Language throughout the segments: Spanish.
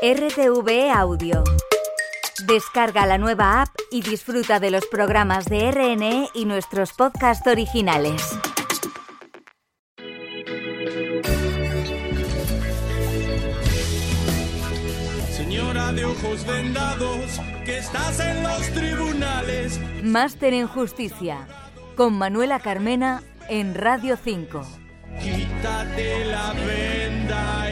RTV Audio. Descarga la nueva app y disfruta de los programas de RNE y nuestros podcasts originales. Señora de ojos vendados, que estás en los tribunales. Máster en Justicia. Con Manuela Carmena en Radio 5. Quítate la venda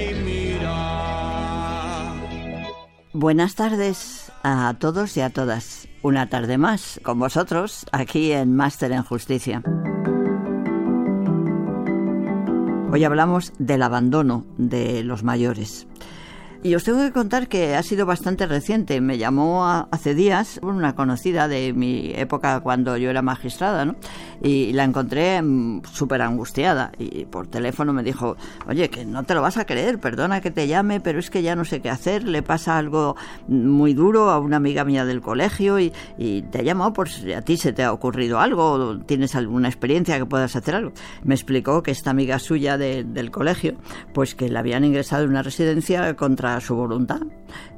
Buenas tardes a todos y a todas. Una tarde más con vosotros aquí en Máster en Justicia. Hoy hablamos del abandono de los mayores. Y os tengo que contar que ha sido bastante reciente. Me llamó hace días una conocida de mi época cuando yo era magistrada, ¿no? Y la encontré mm, súper angustiada. Y por teléfono me dijo, oye, que no te lo vas a creer, perdona que te llame, pero es que ya no sé qué hacer. Le pasa algo muy duro a una amiga mía del colegio y, te ha llamado por si a ti se te ha ocurrido algo, tienes alguna experiencia que puedas hacer algo. Me explicó que esta amiga suya de, del colegio, pues que la habían ingresado en una residencia contra su voluntad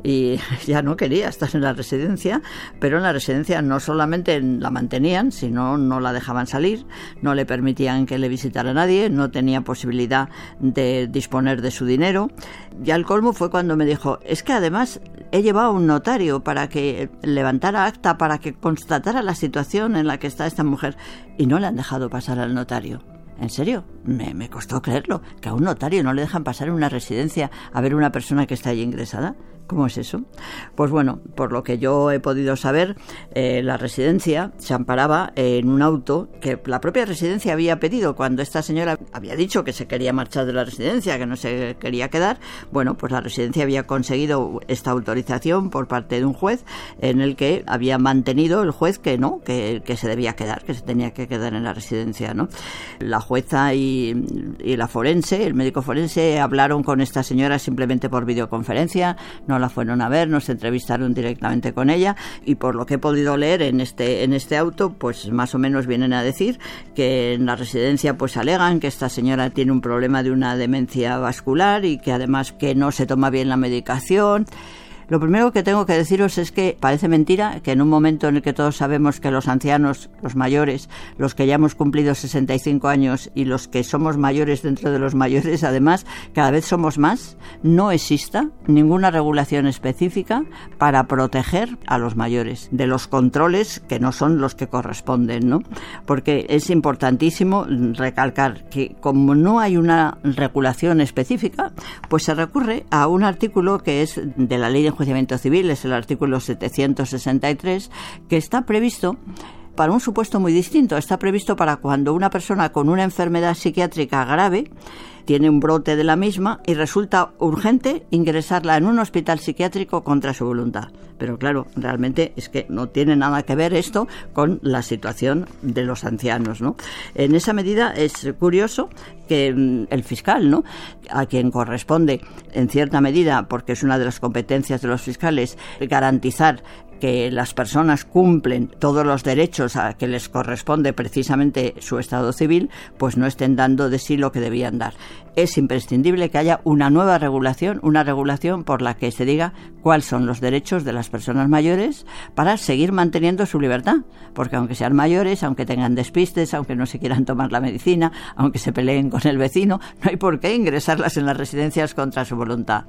y ya no quería estar en la residencia, pero en la residencia no solamente la mantenían, sino no la dejaban salir, no le permitían que le visitara nadie, no tenía posibilidad de disponer de su dinero. Ya el colmo fue cuando me dijo, es que además he llevado a un notario para que levantara acta, para que constatara la situación en la que está esta mujer y no le han dejado pasar al notario. ¿En serio? Me, me, costó creerlo. Que a un notario no le dejan pasar en una residencia a ver una persona que está allí ingresada. ¿Cómo es eso? Pues bueno, por lo que yo he podido saber, eh, la residencia se amparaba en un auto que la propia residencia había pedido cuando esta señora había dicho que se quería marchar de la residencia, que no se quería quedar. Bueno, pues la residencia había conseguido esta autorización por parte de un juez en el que había mantenido el juez que no, que, que se debía quedar, que se tenía que quedar en la residencia, ¿no? La jueza y, la forense, el médico forense, hablaron con esta señora simplemente por videoconferencia, la fueron a ver, nos entrevistaron directamente con ella y por lo que he podido leer en este en este auto, pues más o menos vienen a decir que en la residencia pues alegan que esta señora tiene un problema de una demencia vascular y que además que no se toma bien la medicación. Lo primero que tengo que deciros es que parece mentira que en un momento en el que todos sabemos que los ancianos, los mayores, los que ya hemos cumplido 65 años y los que somos mayores dentro de los mayores, además, cada vez somos más, no exista ninguna regulación específica para proteger a los mayores de los controles que no son los que corresponden, ¿no? Porque es importantísimo recalcar que como no hay una regulación específica, pues se recurre a un artículo que es de la ley de enjuiciamiento civil, es el artículo 763, que está previsto para un supuesto muy distinto. Está previsto para cuando una persona con una enfermedad psiquiátrica grave tiene un brote de la misma y resulta urgente ingresarla en un hospital psiquiátrico contra su voluntad. Pero claro, realmente es que no tiene nada que ver esto con la situación de los ancianos, ¿no? En esa medida es curioso que el fiscal, ¿no? A quien corresponde en cierta medida, porque es una de las competencias de los fiscales, garantizar que las personas cumplen todos los derechos a que les corresponde precisamente su estado civil, pues no estén dando de sí lo que debían dar. Es imprescindible que haya una nueva regulación, una regulación por la que se diga cuáles son los derechos de las personas mayores para seguir manteniendo su libertad, porque aunque sean mayores, aunque tengan despistes, aunque no se quieran tomar la medicina, aunque se peleen con el vecino, no hay por qué ingresarlas en las residencias contra su voluntad.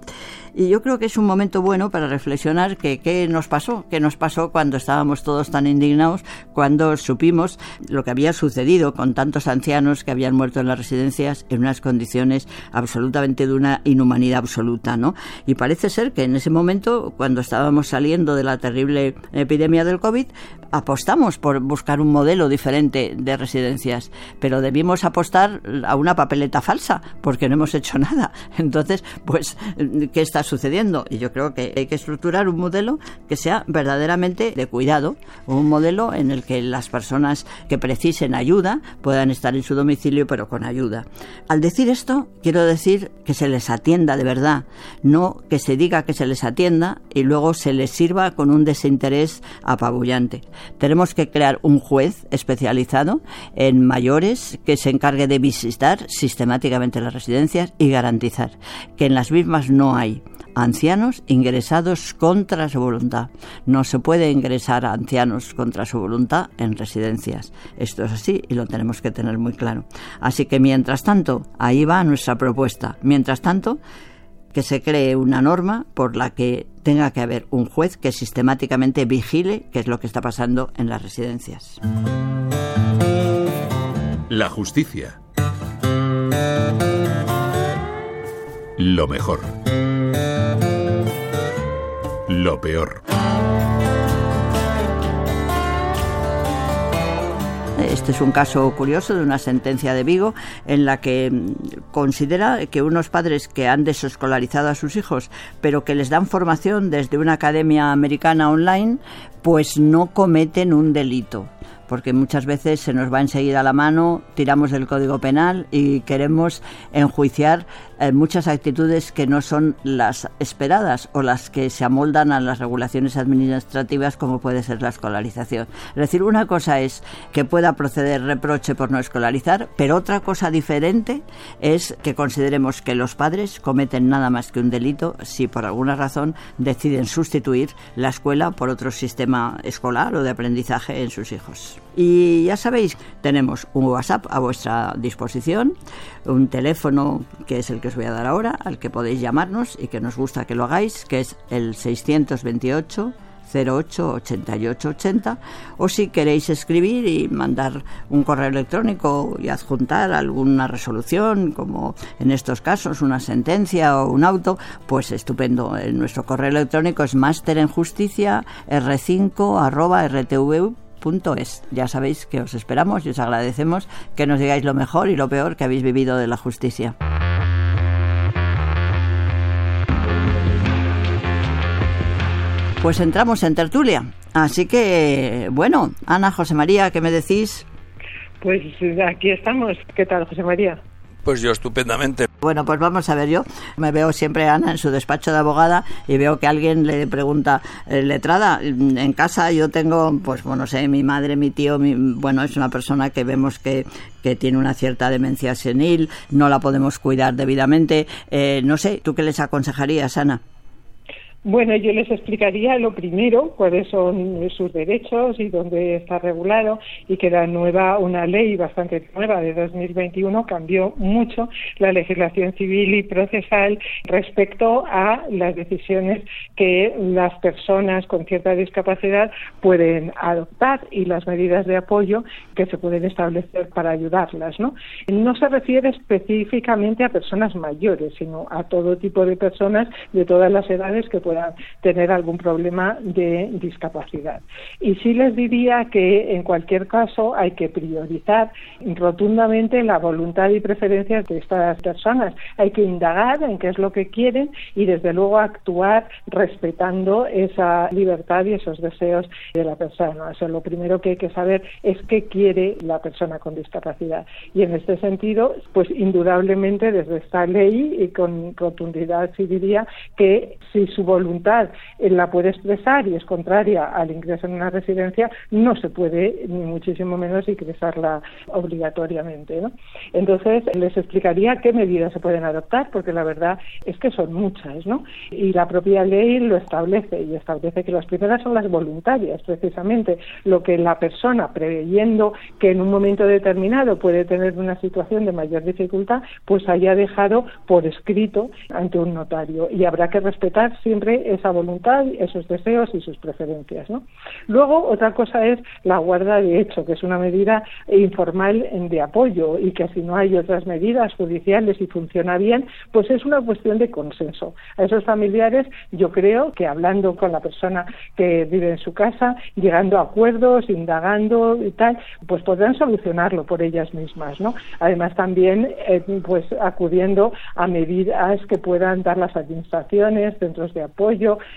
Y yo creo que es un momento bueno para reflexionar que qué nos pasó, nos pasó cuando estábamos todos tan indignados, cuando supimos lo que había sucedido con tantos ancianos que habían muerto en las residencias en unas condiciones absolutamente de una inhumanidad absoluta, ¿no? Y parece ser que en ese momento, cuando estábamos saliendo de la terrible epidemia del COVID, apostamos por buscar un modelo diferente de residencias, pero debimos apostar a una papeleta falsa, porque no hemos hecho nada. Entonces, pues, ¿qué está sucediendo? Y yo creo que hay que estructurar un modelo que sea verdaderamente de cuidado, un modelo en el que las personas que precisen ayuda puedan estar en su domicilio, pero con ayuda. Al decir esto, quiero decir que se les atienda de verdad, no que se diga que se les atienda y luego se les sirva con un desinterés apabullante. Tenemos que crear un juez especializado en mayores que se encargue de visitar sistemáticamente las residencias y garantizar que en las mismas no hay ancianos ingresados contra su voluntad. No se puede ingresar a ancianos contra su voluntad en residencias. Esto es así y lo tenemos que tener muy claro. Así que mientras tanto, ahí va nuestra propuesta. Mientras tanto, que se cree una norma por la que tenga que haber un juez que sistemáticamente vigile qué es lo que está pasando en las residencias. La justicia. Lo mejor. Lo peor. Este es un caso curioso de una sentencia de Vigo en la que mm, considera que unos padres que han desescolarizado a sus hijos, pero que les dan formación desde una academia americana online, pues no cometen un delito porque muchas veces se nos va enseguida la mano, tiramos del Código Penal y queremos enjuiciar eh, muchas actitudes que no son las esperadas o las que se amoldan a las regulaciones administrativas como puede ser la escolarización. Es decir, una cosa es que pueda proceder reproche por no escolarizar, pero otra cosa diferente es que consideremos que los padres cometen nada más que un delito si por alguna razón deciden sustituir la escuela por otro sistema escolar o de aprendizaje en sus hijos. Y ya sabéis, tenemos un WhatsApp a vuestra disposición, un teléfono que es el que os voy a dar ahora, al que podéis llamarnos y que nos gusta que lo hagáis, que es el 628 08 88 80 o si queréis escribir y mandar un correo electrónico y adjuntar alguna resolución como en estos casos una sentencia o un auto pues estupendo nuestro correo electrónico es máster en justicia r5 arroba rtv es. Ya sabéis que os esperamos y os agradecemos que nos digáis lo mejor y lo peor que habéis vivido de la justicia. Pues entramos en tertulia. Así que, bueno, Ana, José María, ¿qué me decís? Pues aquí estamos. ¿Qué tal, José María? Pues yo estupendamente. Bueno, pues vamos a ver yo. Me veo siempre Ana en su despacho de abogada y veo que alguien le pregunta, eh, letrada, en casa yo tengo, pues bueno, no sé, mi madre, mi tío, bueno, es una persona que vemos que, que tiene una cierta demencia senil, no la podemos cuidar debidamente. Eh, no sé, ¿tú qué les aconsejarías, Ana? Bueno, yo les explicaría lo primero, cuáles son sus derechos y dónde está regulado y que la nueva, una ley bastante nueva de 2021 cambió mucho la legislación civil y procesal respecto a las decisiones que las personas con cierta discapacidad pueden adoptar y las medidas de apoyo que se pueden establecer para ayudarlas, ¿no? No se refiere específicamente a personas mayores, sino a todo tipo de personas de todas las edades que puedan tener algún problema de discapacidad. Y sí les diría que en cualquier caso hay que priorizar rotundamente la voluntad y preferencias de estas personas. Hay que indagar en qué es lo que quieren y desde luego actuar respetando esa libertad y esos deseos de la persona. O sea, lo primero que hay que saber es qué quiere la persona con discapacidad. Y en este sentido, pues indudablemente desde esta ley y con rotundidad sí diría que si su voluntad eh, la puede expresar y es contraria al ingreso en una residencia, no se puede ni muchísimo menos ingresarla obligatoriamente. ¿no? Entonces, les explicaría qué medidas se pueden adoptar, porque la verdad es que son muchas, ¿no? Y la propia ley lo establece y establece que las primeras son las voluntarias, precisamente, lo que la persona, preveyendo que en un momento determinado puede tener una situación de mayor dificultad, pues haya dejado por escrito ante un notario y habrá que respetar siempre esa voluntad, esos deseos y sus preferencias. ¿no? Luego, otra cosa es la guarda de hecho, que es una medida informal de apoyo y que si no hay otras medidas judiciales y funciona bien, pues es una cuestión de consenso. A esos familiares yo creo que hablando con la persona que vive en su casa, llegando a acuerdos, indagando y tal, pues podrán solucionarlo por ellas mismas, ¿no? Además también eh, pues acudiendo a medidas que puedan dar las administraciones, centros de apoyo,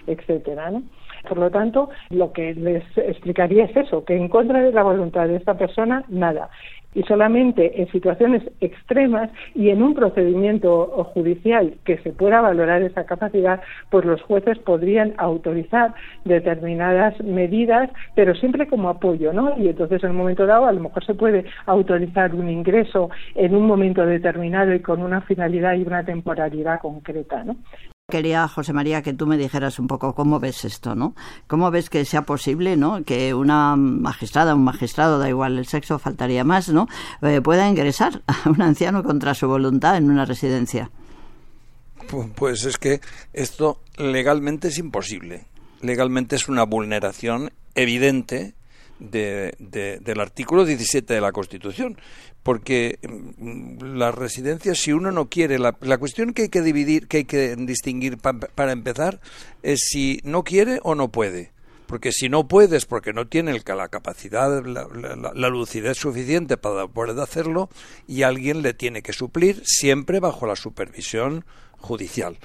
etcétera, ¿no? Por lo tanto, lo que les explicaría es eso, que en contra de la voluntad de esta persona, nada y solamente en situaciones extremas y en un procedimiento judicial que se pueda valorar esa capacidad, pues los jueces podrían autorizar determinadas medidas, pero siempre como apoyo, ¿no? Y entonces en un momento dado a lo mejor se puede autorizar un ingreso en un momento determinado y con una finalidad y una temporalidad concreta, ¿no? Quería, José María, que tú me dijeras un poco cómo ves esto, ¿no? ¿Cómo ves que sea posible, ¿no? Que una magistrada, un magistrado, da igual el sexo, faltaría más, ¿no? Eh, pueda ingresar a un anciano contra su voluntad en una residencia. Pues es que esto legalmente es imposible. Legalmente es una vulneración evidente de, del artículo 17 de la Constitución, porque mm, las residencias, si uno no quiere, la, cuestión que hay que dividir, que hay que distinguir para empezar, es si no quiere o no puede. Porque si no puedes, porque no tiene la capacidad, la, la, lucidez suficiente para poder hacerlo, y alguien le tiene que suplir, siempre bajo la supervisión judicial.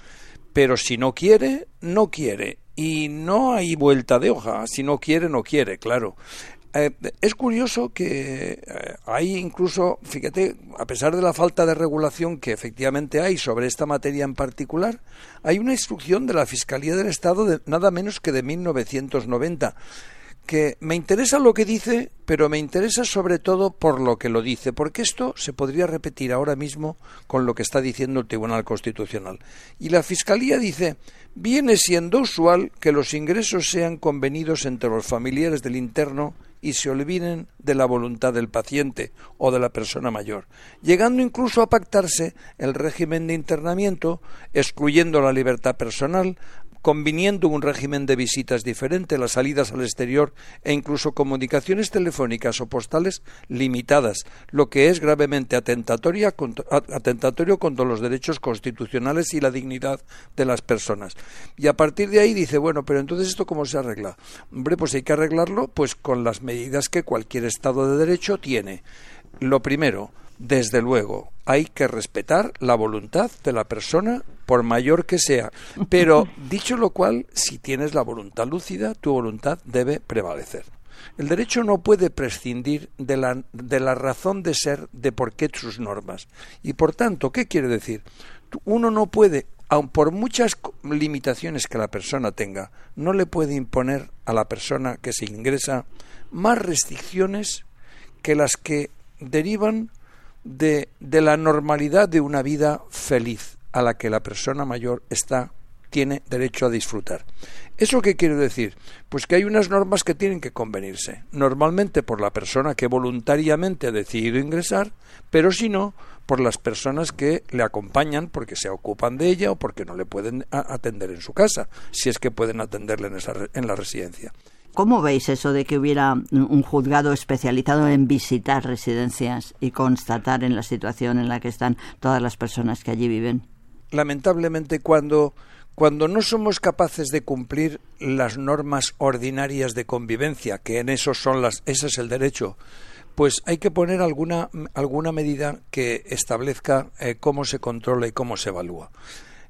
Pero si no quiere, no quiere y no hay vuelta de hoja. Si no quiere, no quiere, claro. Eh, es curioso que eh, hay incluso, fíjate, a pesar de la falta de regulación que efectivamente hay sobre esta materia en particular, hay una instrucción de la Fiscalía del Estado de nada menos que de 1990 que me interesa lo que dice, pero me interesa sobre todo por lo que lo dice, porque esto se podría repetir ahora mismo con lo que está diciendo el Tribunal Constitucional. Y la Fiscalía dice, viene siendo usual que los ingresos sean convenidos entre los familiares del interno y se olviden de la voluntad del paciente o de la persona mayor, llegando incluso a pactarse el régimen de internamiento, excluyendo la libertad personal, conviniendo un régimen de visitas diferente, las salidas al exterior e incluso comunicaciones telefónicas o postales limitadas, lo que es gravemente atentatorio contra los derechos constitucionales y la dignidad de las personas. Y a partir de ahí dice, bueno, pero entonces esto cómo se arregla? Hombre, pues hay que arreglarlo pues con las medidas que cualquier Estado de Derecho tiene. Lo primero, desde luego, hay que respetar la voluntad de la persona, por mayor que sea. Pero, dicho lo cual, si tienes la voluntad lúcida, tu voluntad debe prevalecer. El derecho no puede prescindir de la, de la razón de ser de por qué sus normas. Y por tanto, ¿qué quiere decir? Uno no puede, aun por muchas limitaciones que la persona tenga, no le puede imponer a la persona que se ingresa más restricciones que las que derivan de, de la normalidad de una vida feliz a la que la persona mayor está tiene derecho a disfrutar. ¿Eso qué quiere decir? Pues que hay unas normas que tienen que convenirse, normalmente por la persona que voluntariamente ha decidido ingresar, pero si no, por las personas que le acompañan porque se ocupan de ella o porque no le pueden atender en su casa, si es que pueden atenderle en, esa, en la residencia. ¿Cómo veis eso de que hubiera un juzgado especializado en visitar residencias y constatar en la situación en la que están todas las personas que allí viven? Lamentablemente, cuando, cuando no somos capaces de cumplir las normas ordinarias de convivencia, que en eso son las, ese es el derecho, pues hay que poner alguna, alguna medida que establezca eh, cómo se controla y cómo se evalúa.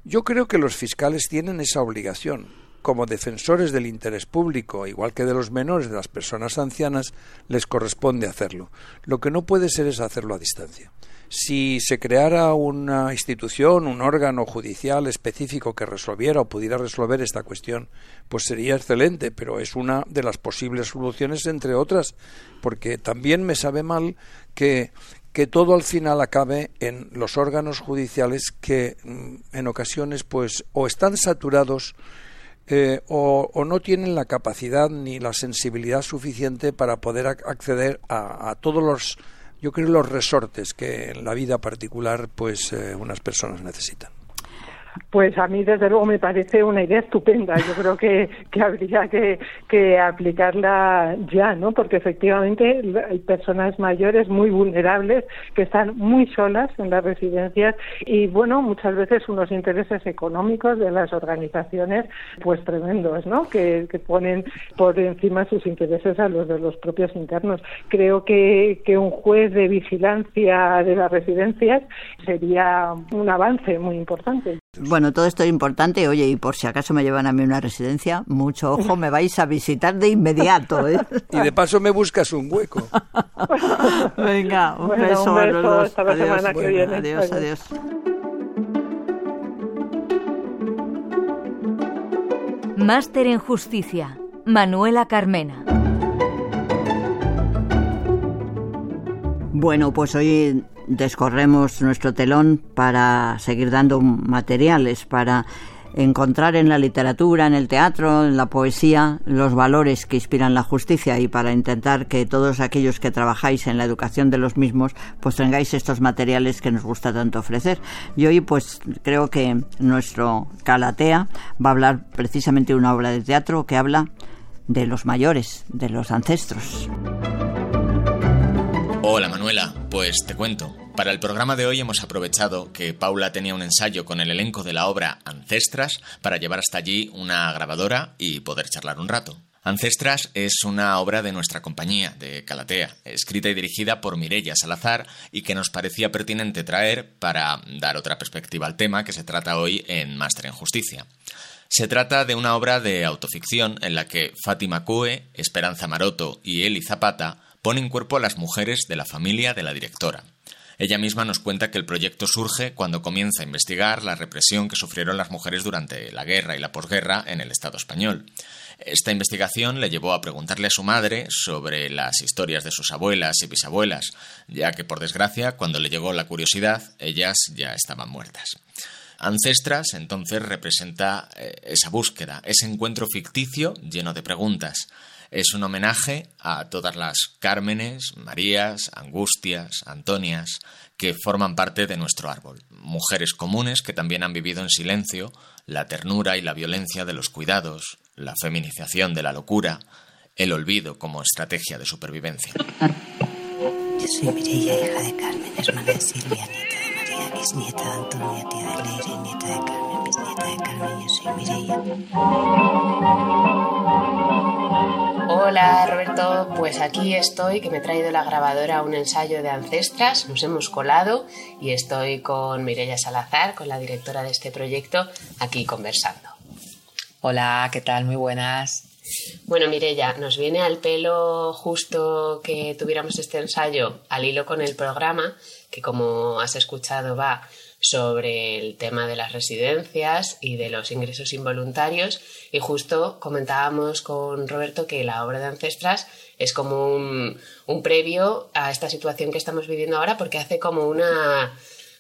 Yo creo que los fiscales tienen esa obligación como defensores del interés público, igual que de los menores, de las personas ancianas, les corresponde hacerlo. Lo que no puede ser es hacerlo a distancia. Si se creara una institución, un órgano judicial específico que resolviera o pudiera resolver esta cuestión, pues sería excelente, pero es una de las posibles soluciones entre otras, porque también me sabe mal que que todo al final acabe en los órganos judiciales que mm, en ocasiones pues o están saturados eh, o, no tienen la capacidad ni la sensibilidad suficiente para poder acceder a, a todos los, yo creo, los resortes que en la vida particular pues eh, unas personas necesitan. Pues a mí, desde luego, me parece una idea estupenda. Yo creo que, que habría que, que, aplicarla ya, ¿no? Porque efectivamente hay personas mayores muy vulnerables que están muy solas en las residencias y, bueno, muchas veces unos intereses económicos de las organizaciones, pues tremendos, ¿no? Que, que ponen por encima sus intereses a los de los propios internos. Creo que, que un juez de vigilancia de las residencias sería un avance muy importante. Bueno, todo esto es importante. Oye, y por si acaso me llevan a mí una residencia, mucho ojo, me vais a visitar de inmediato. ¿eh? Y de paso me buscas un hueco. Venga, un beso, a los dos. adiós, adiós, adiós. Máster en Justicia, Manuela Carmena. Bueno, pues hoy descorremos nuestro telón para seguir dando materiales para encontrar en la literatura, en el teatro, en la poesía, los valores que inspiran la justicia y para intentar que todos aquellos que trabajáis en la educación de los mismos, pues tengáis estos materiales que nos gusta tanto ofrecer. Y hoy, pues creo que nuestro Calatea va a hablar precisamente de una obra de teatro que habla de los mayores, de los ancestros. Hola Manuela, pues te cuento. Para el programa de hoy hemos aprovechado que Paula tenía un ensayo con el elenco de la obra Ancestras para llevar hasta allí una grabadora y poder charlar un rato. Ancestras es una obra de nuestra compañía, de Calatea, escrita y dirigida por Mirella Salazar y que nos parecía pertinente traer para dar otra perspectiva al tema que se trata hoy en Máster en Justicia. Se trata de una obra de autoficción en la que Fátima Cue, Esperanza Maroto y Eli Zapata ponen cuerpo a las mujeres de la familia de la directora. Ella misma nos cuenta que el proyecto surge cuando comienza a investigar la represión que sufrieron las mujeres durante la guerra y la posguerra en el Estado español. Esta investigación le llevó a preguntarle a su madre sobre las historias de sus abuelas y bisabuelas, ya que por desgracia, cuando le llegó la curiosidad, ellas ya estaban muertas. Ancestras entonces representa eh, esa búsqueda, ese encuentro ficticio lleno de preguntas. Es un homenaje a todas las Cármenes, Marías, Angustias, Antonias, que forman parte de nuestro árbol. Mujeres comunes que también han vivido en silencio la ternura y la violencia de los cuidados, la feminización de la locura, el olvido como estrategia de supervivencia. Yo soy Mireia, hija de Carmen, hermana de Silvia, nieta de María, bisnieta de Antonio, tía de Leire, nieta de Carmen, bisnieta de Carmen, yo soy Mireia. Hola Roberto, pues aquí estoy, que me he traído la grabadora a un ensayo de Ancestras, nos hemos colado y estoy con Mireia Salazar, con la directora de este proyecto, aquí conversando. Hola, ¿qué tal? Muy buenas. Bueno, Mireia, nos viene al pelo justo que tuviéramos este ensayo al hilo con el programa, que como has escuchado va sobre el tema de las residencias y de los ingresos involuntarios. Y justo comentábamos con Roberto que la obra de Ancestras es como un, previo a esta situación que estamos viviendo ahora porque hace como una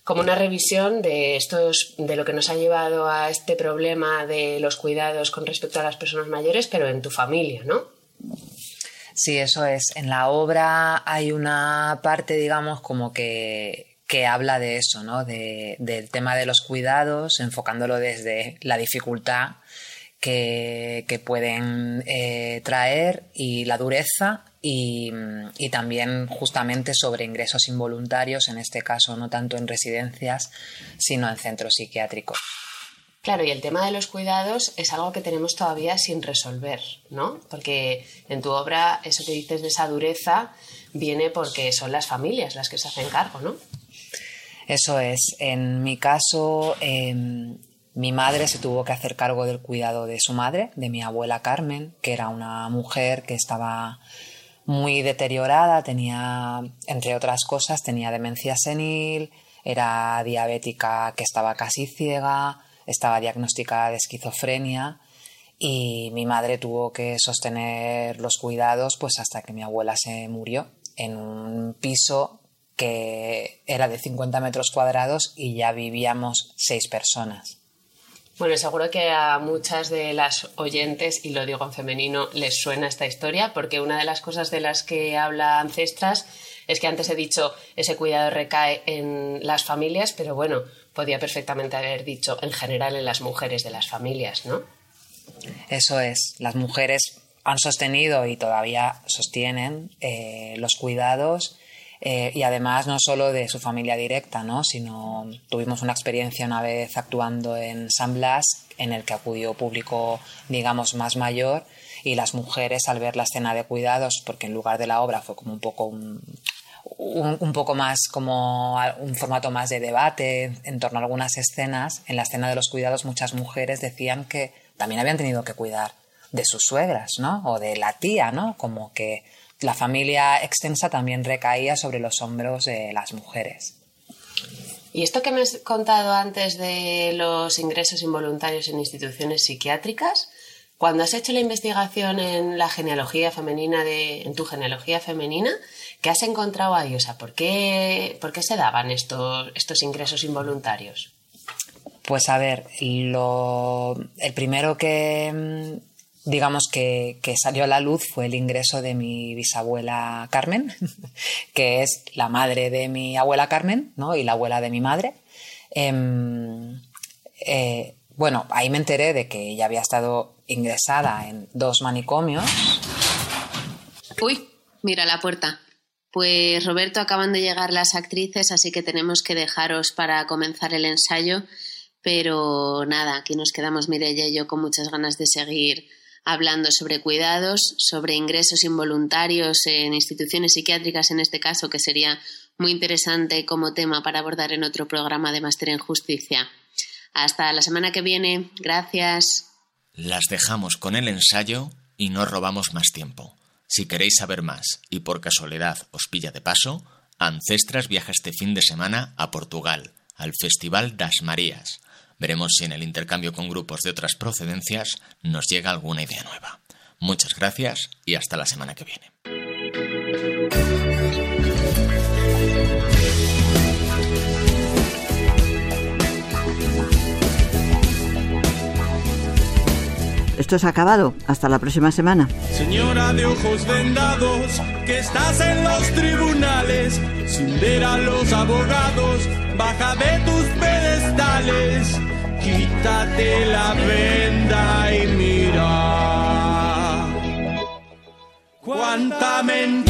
como una revisión de estos de lo que nos ha llevado a este problema de los cuidados con respecto a las personas mayores, pero en tu familia, ¿no? Sí, eso es. En la obra hay una parte, digamos, como que que habla de eso, ¿no? De, del tema de los cuidados, enfocándolo desde la dificultad que, pueden eh, traer y la dureza y, y, también justamente sobre ingresos involuntarios, en este caso no tanto en residencias, sino en centros psiquiátricos. Claro, y el tema de los cuidados es algo que tenemos todavía sin resolver, ¿no? Porque en tu obra eso que dices de esa dureza viene porque son las familias las que se hacen cargo, ¿no? Eso es. En mi caso, em, mi madre se tuvo que hacer cargo del cuidado de su madre, de mi abuela Carmen, que era una mujer que estaba muy deteriorada, tenía, entre otras cosas, tenía demencia senil, era diabética que estaba casi ciega, estaba diagnosticada de esquizofrenia y mi madre tuvo que sostener los cuidados pues hasta que mi abuela se murió en un piso que era de 50 metros cuadrados y ya vivíamos seis personas. Bueno, seguro que a muchas de las oyentes, y lo digo en femenino, les suena esta historia, porque una de las cosas de las que habla Ancestras es que antes he dicho ese cuidado recae en las familias, pero bueno, podía perfectamente haber dicho en general en las mujeres de las familias, ¿no? Eso es, las mujeres han sostenido y todavía sostienen eh, los cuidados eh, y además no solo de su familia directa, ¿no? sino tuvimos una experiencia una vez actuando en San Blas en el que acudió público, digamos, más mayor y las mujeres al ver la escena de cuidados, porque en lugar de la obra fue como un poco un, un, poco más como un formato más de debate en torno a algunas escenas, en la escena de los cuidados muchas mujeres decían que también habían tenido que cuidar de sus suegras, ¿no? O de la tía, ¿no? Como que la familia extensa también recaía sobre los hombros de las mujeres. Y esto que me has contado antes de los ingresos involuntarios en instituciones psiquiátricas, cuando has hecho la investigación en la genealogía femenina de, en tu genealogía femenina, ¿qué has encontrado ahí? O sea, ¿por qué, por qué se daban estos, estos ingresos involuntarios? Pues a ver, lo, el primero que digamos que, que, salió a la luz fue el ingreso de mi bisabuela Carmen, que es la madre de mi abuela Carmen, ¿no? Y la abuela de mi madre. Eh, eh, bueno, ahí me enteré de que ella había estado ingresada en dos manicomios. Uy, mira la puerta. Pues Roberto, acaban de llegar las actrices, así que tenemos que dejaros para comenzar el ensayo. Pero nada, aquí nos quedamos Mireia y yo con muchas ganas de seguir hablando sobre cuidados, sobre ingresos involuntarios en instituciones psiquiátricas en este caso, que sería muy interesante como tema para abordar en otro programa de Máster en Justicia. Hasta la semana que viene. Gracias. Las dejamos con el ensayo y no robamos más tiempo. Si queréis saber más y por casualidad os pilla de paso, Ancestras viaja este fin de semana a Portugal, al Festival das Marías. Veremos si en el intercambio con grupos de otras procedencias nos llega alguna idea nueva. Muchas gracias y hasta la semana que viene. Esto se ha acabado. Hasta la próxima semana. Señora de ojos vendados, que estás en los tribunales, sin ver a los abogados, baja de tus pedestales, quítate la venda y mira. Cuánta mentira.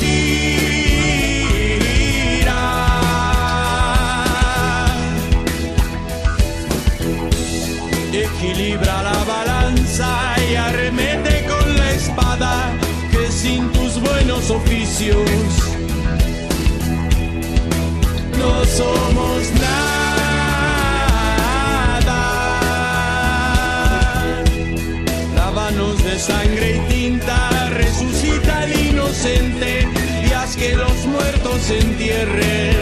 Equilibra la balanza y arremete con la espada que sin tus buenos oficios no somos nada. Se entierren.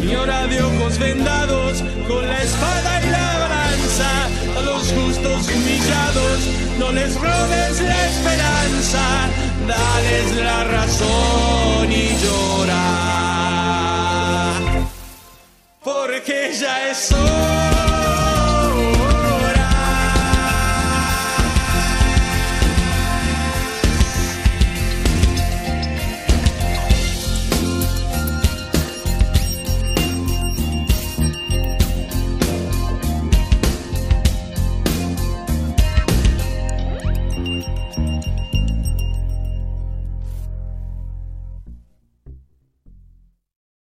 Señora de ojos vendados, con la espada y la balanza, a los justos humillados, no les robes la esperanza, dales la razón y llora. Porque ya es hora.